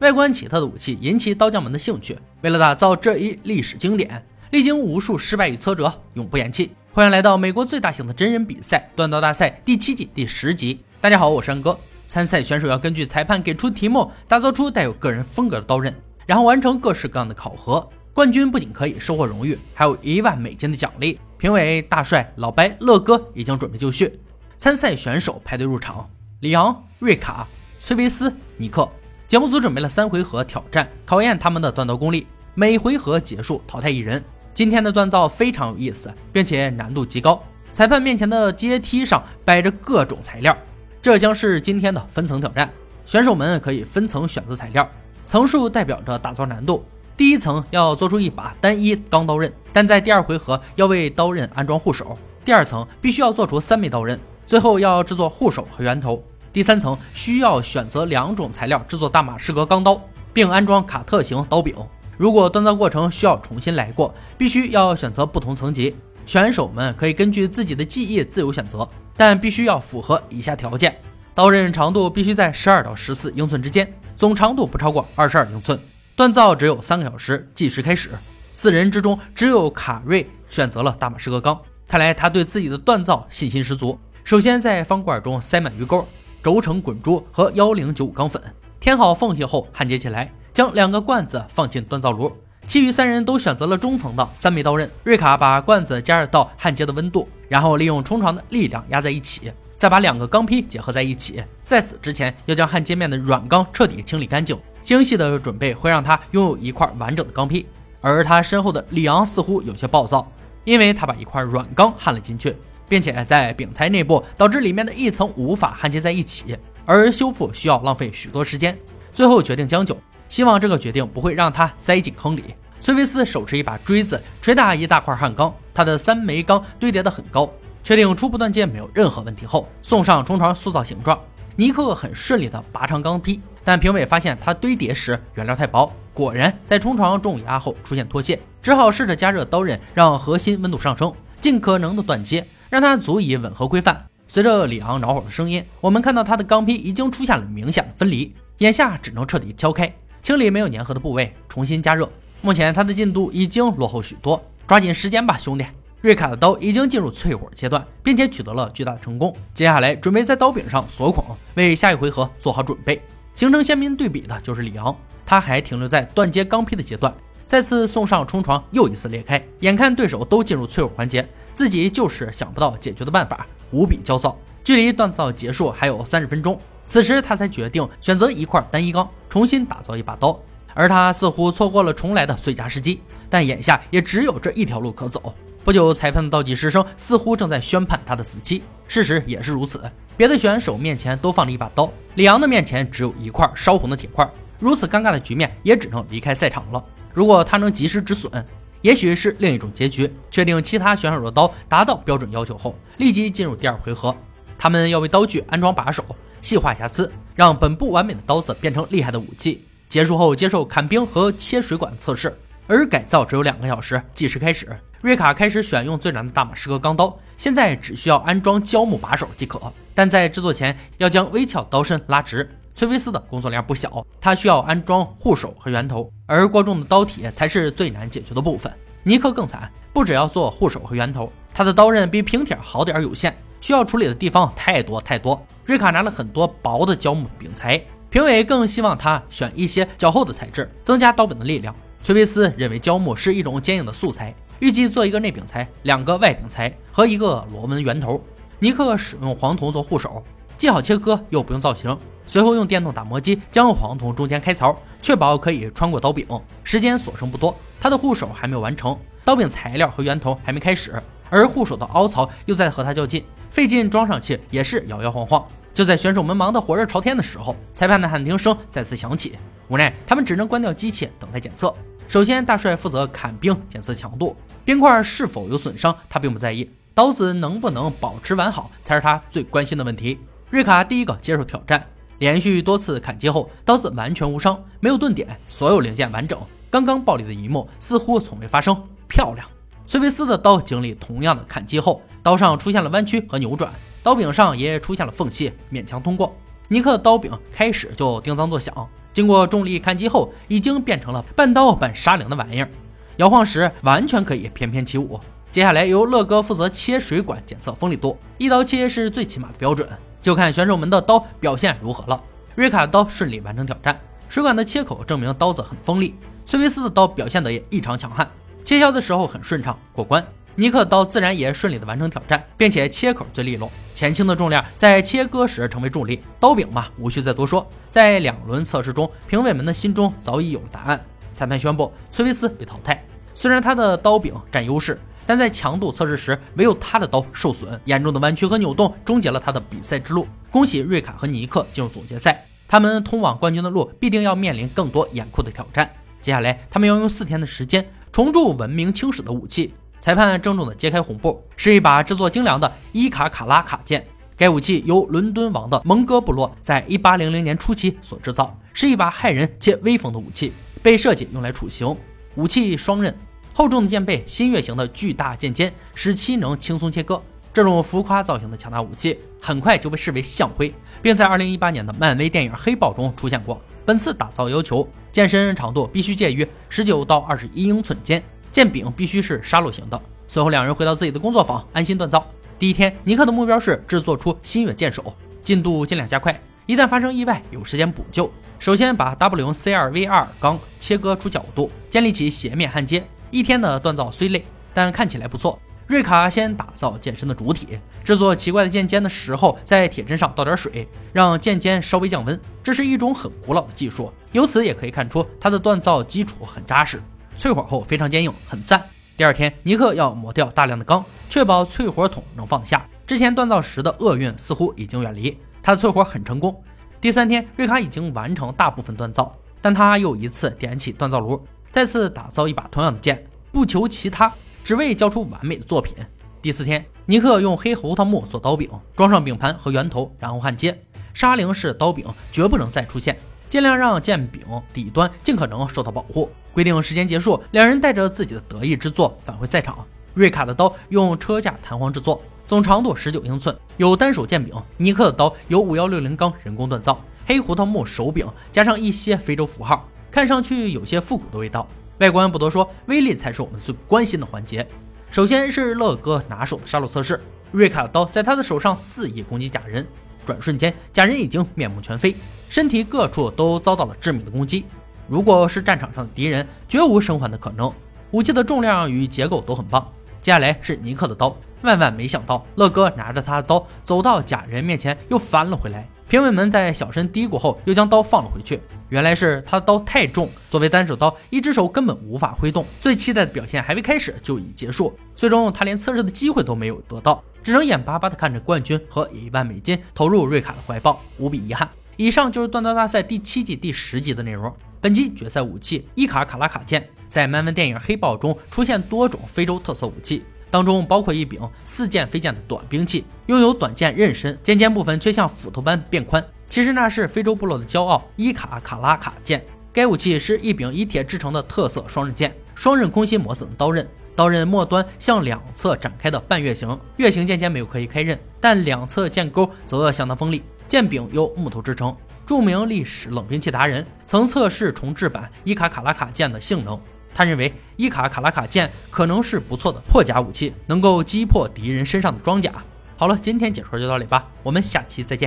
外观奇特的武器引起刀匠们的兴趣。为了打造这一历史经典，历经无数失败与挫折，永不言弃。欢迎来到美国最大型的真人比赛——锻刀大赛第七季第十集。大家好，我是安哥。参赛选手要根据裁判给出题目，打造出带有个人风格的刀刃，然后完成各式各样的考核。冠军不仅可以收获荣誉，还有一万美金的奖励。评委大帅、老白、乐哥已经准备就绪。参赛选手排队入场：里昂、瑞卡、崔维斯、尼克。节目组准备了三回合挑战，考验他们的锻造功力。每回合结束淘汰一人。今天的锻造非常有意思，并且难度极高。裁判面前的阶梯上摆着各种材料，这将是今天的分层挑战。选手们可以分层选择材料，层数代表着打造难度。第一层要做出一把单一钢刀刃，但在第二回合要为刀刃安装护手。第二层必须要做出三枚刀刃，最后要制作护手和圆头。第三层需要选择两种材料制作大马士革钢刀，并安装卡特型刀柄。如果锻造过程需要重新来过，必须要选择不同层级。选手们可以根据自己的技艺自由选择，但必须要符合以下条件：刀刃长度必须在十二到十四英寸之间，总长度不超过二十二英寸。锻造只有三个小时，计时开始。四人之中，只有卡瑞选择了大马士革钢，看来他对自己的锻造信心十足。首先，在方管中塞满鱼钩、轴承滚珠和幺零九五钢粉，填好缝隙后焊接起来，将两个罐子放进锻造炉。其余三人都选择了中层的三枚刀刃。瑞卡把罐子加热到焊接的温度，然后利用冲床的力量压在一起，再把两个钢坯结合在一起。在此之前，要将焊接面的软钢彻底清理干净。精细的准备会让他拥有一块完整的钢坯，而他身后的里昂似乎有些暴躁，因为他把一块软钢焊了进去，并且在饼材内部导致里面的一层无法焊接在一起，而修复需要浪费许多时间。最后决定将就，希望这个决定不会让他栽进坑里。崔维斯手持一把锥子捶打一大块焊钢，他的三枚钢堆叠得很高，确定初步断接没有任何问题后，送上冲床塑造形状。尼克很顺利地拔长钢坯。但评委发现他堆叠时原料太薄，果然在冲床重压后出现脱屑，只好试着加热刀刃，让核心温度上升，尽可能的断接，让它足以吻合规范。随着里昂恼火的声音，我们看到他的钢坯已经出现了明显的分离，眼下只能彻底敲开，清理没有粘合的部位，重新加热。目前他的进度已经落后许多，抓紧时间吧，兄弟！瑞卡的刀已经进入淬火阶段，并且取得了巨大的成功，接下来准备在刀柄上锁孔，为下一回合做好准备。形成鲜明对比的就是里昂，他还停留在断接钢坯的阶段。再次送上冲床，又一次裂开。眼看对手都进入淬火环节，自己就是想不到解决的办法，无比焦躁。距离锻造结束还有三十分钟，此时他才决定选择一块单一钢，重新打造一把刀。而他似乎错过了重来的最佳时机，但眼下也只有这一条路可走。不久，裁判的倒计时声似乎正在宣判他的死期。事实也是如此。别的选手面前都放着一把刀，里昂的面前只有一块烧红的铁块。如此尴尬的局面，也只能离开赛场了。如果他能及时止损，也许是另一种结局。确定其他选手的刀达到标准要求后，立即进入第二回合。他们要为刀具安装把手，细化瑕疵，让本不完美的刀子变成厉害的武器。结束后接受砍冰和切水管测试。而改造只有两个小时，计时开始。瑞卡开始选用最难的大马士革钢刀，现在只需要安装胶木把手即可。但在制作前要将微翘刀身拉直。崔维斯的工作量不小，他需要安装护手和圆头，而过重的刀体才是最难解决的部分。尼克更惨，不只要做护手和圆头，他的刀刃比平铁好点有限，需要处理的地方太多太多。瑞卡拿了很多薄的胶木柄材，评委更希望他选一些较厚的材质，增加刀柄的力量。崔维斯认为胶木是一种坚硬的素材，预计做一个内柄材、两个外柄材和一个螺纹圆头。尼克使用黄铜做护手，既好切割又不用造型。随后用电动打磨机将黄铜中间开槽，确保可以穿过刀柄。时间所剩不多，他的护手还没有完成，刀柄材料和圆头还没开始，而护手的凹槽又在和他较劲，费劲装上去也是摇摇晃晃。就在选手们忙得火热朝天的时候，裁判的喊停声再次响起，无奈他们只能关掉机器等待检测。首先，大帅负责砍冰检测强度，冰块是否有损伤，他并不在意。刀子能不能保持完好，才是他最关心的问题。瑞卡第一个接受挑战，连续多次砍击后，刀子完全无伤，没有钝点，所有零件完整。刚刚暴力的一幕似乎从未发生，漂亮。崔维斯的刀经历同样的砍击后，刀上出现了弯曲和扭转，刀柄上也出现了缝隙，勉强通过。尼克的刀柄开始就叮当作响。经过重力看击后，已经变成了半刀半沙灵的玩意儿，摇晃时完全可以翩翩起舞。接下来由乐哥负责切水管检测锋利度，一刀切是最起码的标准，就看选手们的刀表现如何了。瑞卡的刀顺利完成挑战，水管的切口证明刀子很锋利。崔维斯的刀表现得也异常强悍，切削的时候很顺畅过关。尼克刀自然也顺利的完成挑战，并且切口最利落，前倾的重量在切割时成为重力。刀柄嘛，无需再多说。在两轮测试中，评委们的心中早已有了答案。裁判宣布崔维斯被淘汰。虽然他的刀柄占优势。但在强度测试时，唯有他的刀受损，严重的弯曲和扭动终结了他的比赛之路。恭喜瑞卡和尼克进入总决赛，他们通往冠军的路必定要面临更多严酷的挑战。接下来，他们要用四天的时间重铸闻名青史的武器。裁判郑重地揭开红布，是一把制作精良的伊卡卡拉卡剑。该武器由伦敦王的蒙哥部落在1800年初期所制造，是一把骇人且威风的武器，被设计用来处刑。武器双刃。厚重的剑背，新月形的巨大剑尖，使其能轻松切割。这种浮夸造型的强大武器，很快就被视为象徽，并在2018年的漫威电影《黑豹》中出现过。本次打造要求，剑身长度必须介于19到21英寸间，剑柄必须是沙漏型的。随后，两人回到自己的工作坊，安心锻造。第一天，尼克的目标是制作出新月剑手，进度尽量加快，一旦发生意外，有时间补救。首先，把 WC2V2 钢切割出角度，建立起斜面焊接。一天的锻造虽累，但看起来不错。瑞卡先打造剑身的主体，制作奇怪的剑尖的时候，在铁针上倒点水，让剑尖稍微降温。这是一种很古老的技术，由此也可以看出它的锻造基础很扎实。淬火后非常坚硬，很赞。第二天，尼克要磨掉大量的钢，确保淬火筒能放得下。之前锻造时的厄运似乎已经远离，他的淬火很成功。第三天，瑞卡已经完成大部分锻造，但他又一次点起锻造炉。再次打造一把同样的剑，不求其他，只为交出完美的作品。第四天，尼克用黑胡桃木做刀柄，装上柄盘和圆头，然后焊接。沙灵式刀柄绝不能再出现，尽量让剑柄底端尽可能受到保护。规定时间结束，两人带着自己的得意之作返回赛场。瑞卡的刀用车架弹簧制作，总长度十九英寸，有单手剑柄。尼克的刀由五幺六零钢人工锻造，黑胡桃木手柄加上一些非洲符号。看上去有些复古的味道，外观不多说，威力才是我们最关心的环节。首先是乐哥拿手的杀戮测试，瑞卡的刀在他的手上肆意攻击假人，转瞬间假人已经面目全非，身体各处都遭到了致命的攻击。如果是战场上的敌人，绝无生还的可能。武器的重量与结构都很棒。接下来是尼克的刀，万万没想到，乐哥拿着他的刀走到假人面前又翻了回来。评委们在小声嘀咕后，又将刀放了回去。原来是他的刀太重，作为单手刀，一只手根本无法挥动。最期待的表现还未开始就已结束，最终他连测试的机会都没有得到，只能眼巴巴地看着冠军和一万美金投入瑞卡的怀抱，无比遗憾。以上就是锻造大赛第七季第十集的内容。本集决赛武器伊卡卡拉卡剑，在漫威电影《黑豹》中出现多种非洲特色武器。当中包括一柄似剑非剑的短兵器，拥有短剑刃身，尖尖部分却像斧头般变宽。其实那是非洲部落的骄傲——伊卡卡拉卡剑。该武器是一柄以铁制成的特色双刃剑，双刃空心磨损刀刃，刀刃末端向两侧展开的半月形，月形剑尖没有刻意开刃，但两侧剑钩则相当锋利。剑柄由木头制成。著名历史冷兵器达人曾测试重制版伊卡卡拉卡剑的性能。他认为伊卡卡拉卡剑可能是不错的破甲武器，能够击破敌人身上的装甲。好了，今天解说就到这里吧，我们下期再见。